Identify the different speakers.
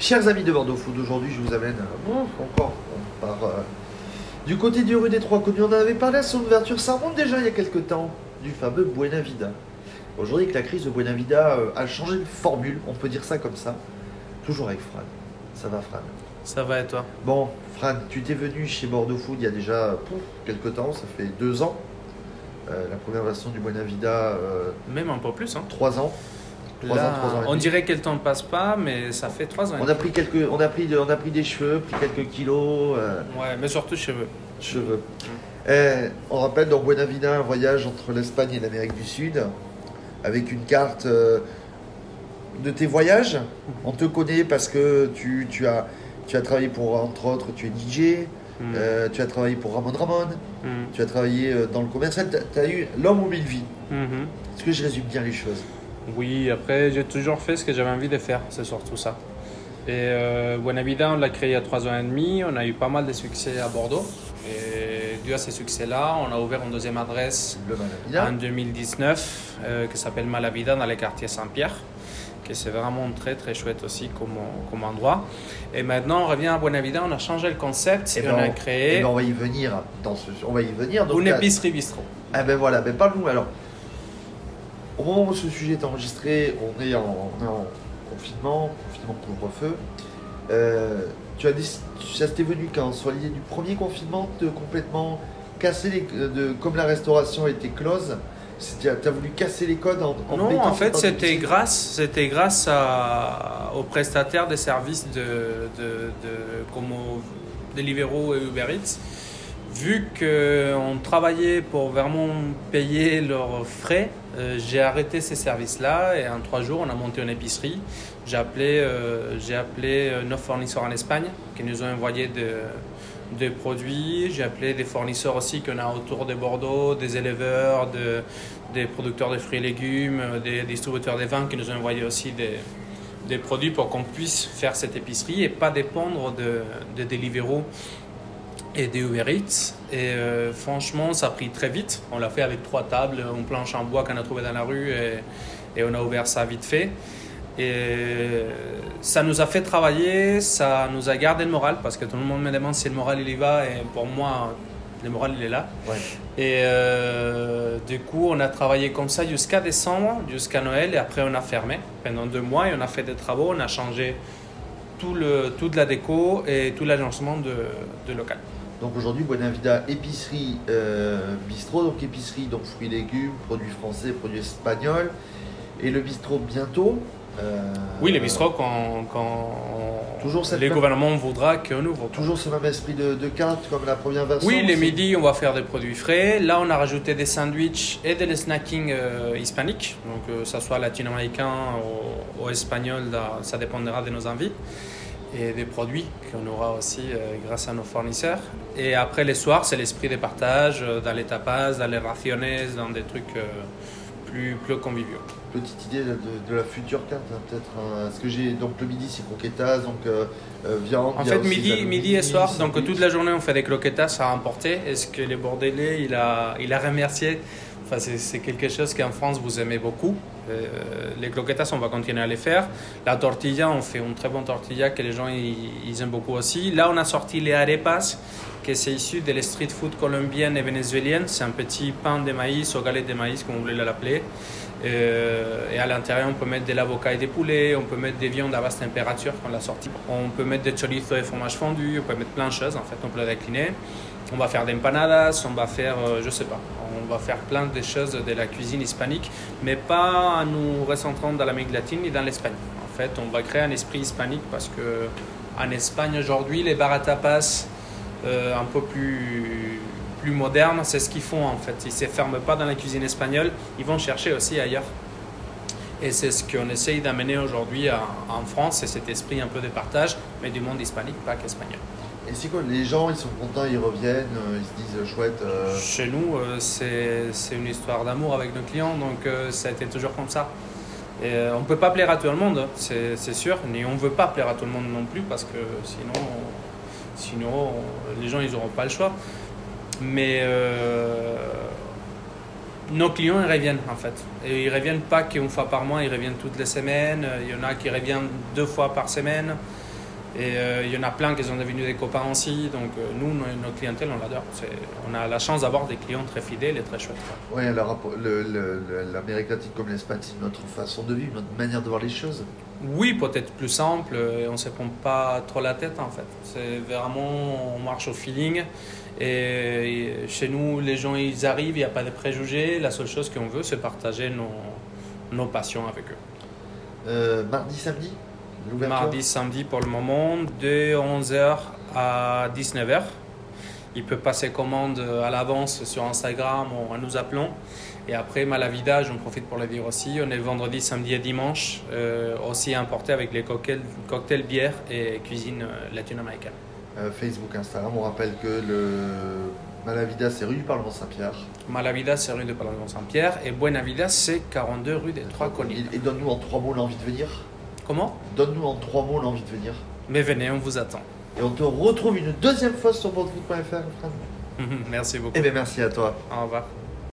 Speaker 1: Chers amis de Bordeaux Food, aujourd'hui je vous amène euh, encore on part, euh, du côté du rue des Trois Connus. On en avait parlé à son ouverture, ça remonte déjà il y a quelques temps, du fameux Buena Vida. Aujourd'hui, avec la crise de Buena Vida euh, a changé de formule, on peut dire ça comme ça. Toujours avec Fran. Ça va, Fran?
Speaker 2: Ça va et toi?
Speaker 1: Bon, Fran, tu t'es venu chez Bordeaux Food il y a déjà pouf, quelques temps, ça fait deux ans. La première version du Buena Vida,
Speaker 2: Même un peu plus. Hein.
Speaker 1: trois ans. Trois
Speaker 2: Là,
Speaker 1: ans, trois ans et
Speaker 2: on dirait que le temps ne passe pas, mais ça fait trois ans. et
Speaker 1: On a pris quelques, on a pris, de- on a pris des cheveux, pris quelques kilos, euh.
Speaker 2: Ouais, mais surtout cheveux.
Speaker 1: cheveux. Eh, on rappelle dans Buena Vida un voyage entre l'Espagne et l'Amérique du Sud, avec une carte euh, de tes voyages. On te connaît parce que tu, tu as, tu as travaillé pour, entre autres, tu es DJ,
Speaker 2: Mm.
Speaker 1: euh, tu as travaillé pour Ramon Ramon,
Speaker 2: Mm.
Speaker 1: tu as travaillé euh, dans le commercial, tu as, eu l'homme aux mille vies.
Speaker 2: Mhm.
Speaker 1: Est-ce que je résume bien les choses?
Speaker 2: Oui, après, j'ai toujours fait ce que j'avais envie de faire, c'est surtout ça. Et euh, Buena Vida, on l'a créé il y a trois ans et demi. On a eu pas mal de succès à Bordeaux. Et dû à ces succès-là, on a ouvert une deuxième adresse
Speaker 1: Le
Speaker 2: en
Speaker 1: Vida.
Speaker 2: 2019 euh, qui s'appelle Malavida dans le quartier Saint-Pierre, que c'est vraiment très très chouette aussi comme, comme endroit. Et maintenant, on revient à Buenavida, on a changé le concept
Speaker 1: Eh
Speaker 2: et
Speaker 1: ben,
Speaker 2: on a
Speaker 1: Eh
Speaker 2: créé
Speaker 1: ben, on va y venir. Dans ce, on va y venir. Donc,
Speaker 2: une épicerie bistrot.
Speaker 1: Ah ben voilà, ben parle-nous alors. Au moment où ce sujet est enregistré, on est en, on est en confinement, confinement couvre-feu. Euh, tu as déc- ça t'est venu quand? Sur l'idée du premier confinement, de complètement casser les, de, comme la restauration était close, tu as voulu casser les codes en, en
Speaker 2: Non, en fait, c'était grâce, c'était grâce à, aux prestataires des services de, de, de, comme Deliveroo et Uber Eats. Vu qu'on travaillait pour vraiment payer leurs frais, euh, j'ai arrêté ces services-là et en trois jours, on a monté une épicerie. J'ai appelé, euh, j'ai appelé euh, nos fournisseurs en Espagne qui nous ont envoyé de- des produits. J'ai appelé des fournisseurs aussi qu'on a autour de Bordeaux, des éleveurs, de- des producteurs de fruits et légumes, euh, des distributeurs de vins qui nous ont envoyé aussi des, produits pour qu'on puisse faire cette épicerie et pas dépendre de, de et des Uber Eats. Et euh, franchement, ça a pris très vite. On l'a fait avec trois tables, une planche en bois qu'on a trouvé dans la rue et, et on a ouvert ça vite fait. Et ça nous a fait travailler, ça nous a gardé le moral parce que tout le monde me demande si le moral il y va et pour moi, le moral il est là.
Speaker 1: Ouais.
Speaker 2: Et euh, du coup, on a travaillé comme ça jusqu'à décembre, jusqu'à Noël, et après on a fermé pendant deux mois et on a fait des travaux, on a changé tout le, toute la déco et tout l'agencement de, de local.
Speaker 1: Donc aujourd'hui, Buena Vida, épicerie euh, bistrot, donc épicerie, donc fruits légumes, produits français, produits espagnols. Et le bistrot bientôt. euh,
Speaker 2: Oui, les bistrots, quand, quand
Speaker 1: Toujours cette
Speaker 2: les
Speaker 1: même-
Speaker 2: gouvernements voudra qu'on ouvre.
Speaker 1: Toujours ce même esprit de, de carte comme la première version
Speaker 2: Oui, les midis, on va faire des produits frais. Là, on a rajouté des sandwichs et des snacking euh, hispaniques. Donc, euh, ça soit latino-américain ou, ou espagnol, là, ça dépendra de nos envies. Et des produits qu'on aura aussi euh, grâce à nos fournisseurs. Et après, les soirs, c'est l'esprit des partages, euh, dans les tapas, dans les raciones, dans des trucs euh, plus, plus conviviaux.
Speaker 1: Petite idée de, de la future carte, hein, peut-être. hein. Ce que j'ai donc le midi, c'est croquetas, donc euh, viande.
Speaker 2: En fait, midi, midi et soir, donc toute la journée, on fait des croquetas à emporter. Est-ce que les Bordelais, il a, il a remercié Enfin, c'est quelque chose qu'en France, vous aimez beaucoup. Euh, les croquetas, on va continuer à les faire. La tortilla, on fait une très bonne tortilla que les gens, ils, aiment beaucoup aussi. Là, on a sorti les arepas, que c'est issu de la street food colombienne et vénézuélienne. C'est un petit pain de maïs ou galette de maïs, comme vous voulez l'appeler. Euh, et à l'intérieur, on peut mettre de l'avocat et des poulets, on peut mettre des viandes à basse température quand la sortie. On peut mettre des chorizo et fromage fondu, on peut mettre plein de choses, en fait, on peut le décliner. On va faire des empanadas, on va faire, euh, je sais pas, on va faire plein de choses de la cuisine hispanique, mais pas en nous recentrant dans l'Amérique latine ni dans l'Espagne. En fait, on va créer un esprit hispanique parce que en Espagne aujourd'hui, les bar à tapas euh, un peu plus, plus modernes, c'est ce qu'ils font en fait. Ils ne se ferment pas dans la cuisine espagnole, ils vont chercher aussi ailleurs. Et c'est ce qu'on essaye d'amener aujourd'hui en France, c'est cet esprit un peu de partage, mais du monde hispanique, pas qu'espagnol.
Speaker 1: Et c'est quoi Les gens, ils sont contents, ils reviennent, euh, ils se disent euh, chouette. euh,
Speaker 2: Chez nous, c'est une histoire d'amour avec nos clients, donc ça a été toujours comme ça. On ne peut pas plaire à tout le monde, hein, c'est sûr, mais on ne veut pas plaire à tout le monde non plus parce que sinon, sinon on- les gens ils n'auront pas le choix. Mais nos clients ils reviennent en fait. Et ils reviennent pas qu'une fois par mois, ils reviennent toutes les semaines. Il y en a qui reviennent deux fois par semaine. Et euh, il y en a plein qui sont devenus des copains aussi. Donc euh, nous, no- notre clientèle, on l'adore. On a la chance d'avoir des clients très fidèles et très chouettes.
Speaker 1: le- le- l'Amérique latine comme l'Espagne, c'est notre façon de vivre, notre manière de voir les choses.
Speaker 2: Oui, peut-être plus simple et on ne se prend pas trop la tête en fait. C'est vraiment, on marche au feeling. Et chez nous, les gens, ils arrivent, il n'y a pas de préjugés. La seule chose qu'on veut, c'est partager nos, nos passions avec eux.
Speaker 1: Euh, mardi, samedi?
Speaker 2: Mardi, samedi pour le moment, de 11h à 19h. Il peut passer commande à l'avance sur Instagram ou en nous appelant. Et après, Malavida, j'en profite pour le dire aussi. On est vendredi, samedi et dimanche, euh, aussi importé avec les cocktails, cocktails bière et cuisine euh, latino-américaine.
Speaker 1: Euh, Facebook, Instagram, on rappelle que le Malavida, c'est rue du Parlement Saint-Pierre.
Speaker 2: Malavida, c'est rue de Palermo Saint-Pierre. Et Buena Vida, c'est 42 rue des Trois Collines.
Speaker 1: Et donne-nous en trois mots l'envie de venir.
Speaker 2: Comment
Speaker 1: Donne-nous en trois mots l'envie de venir.
Speaker 2: Mais venez, on vous attend.
Speaker 1: Et on te retrouve une deuxième fois sur boardfoot.fr.
Speaker 2: Merci beaucoup.
Speaker 1: Eh bien, merci à toi.
Speaker 2: Au revoir.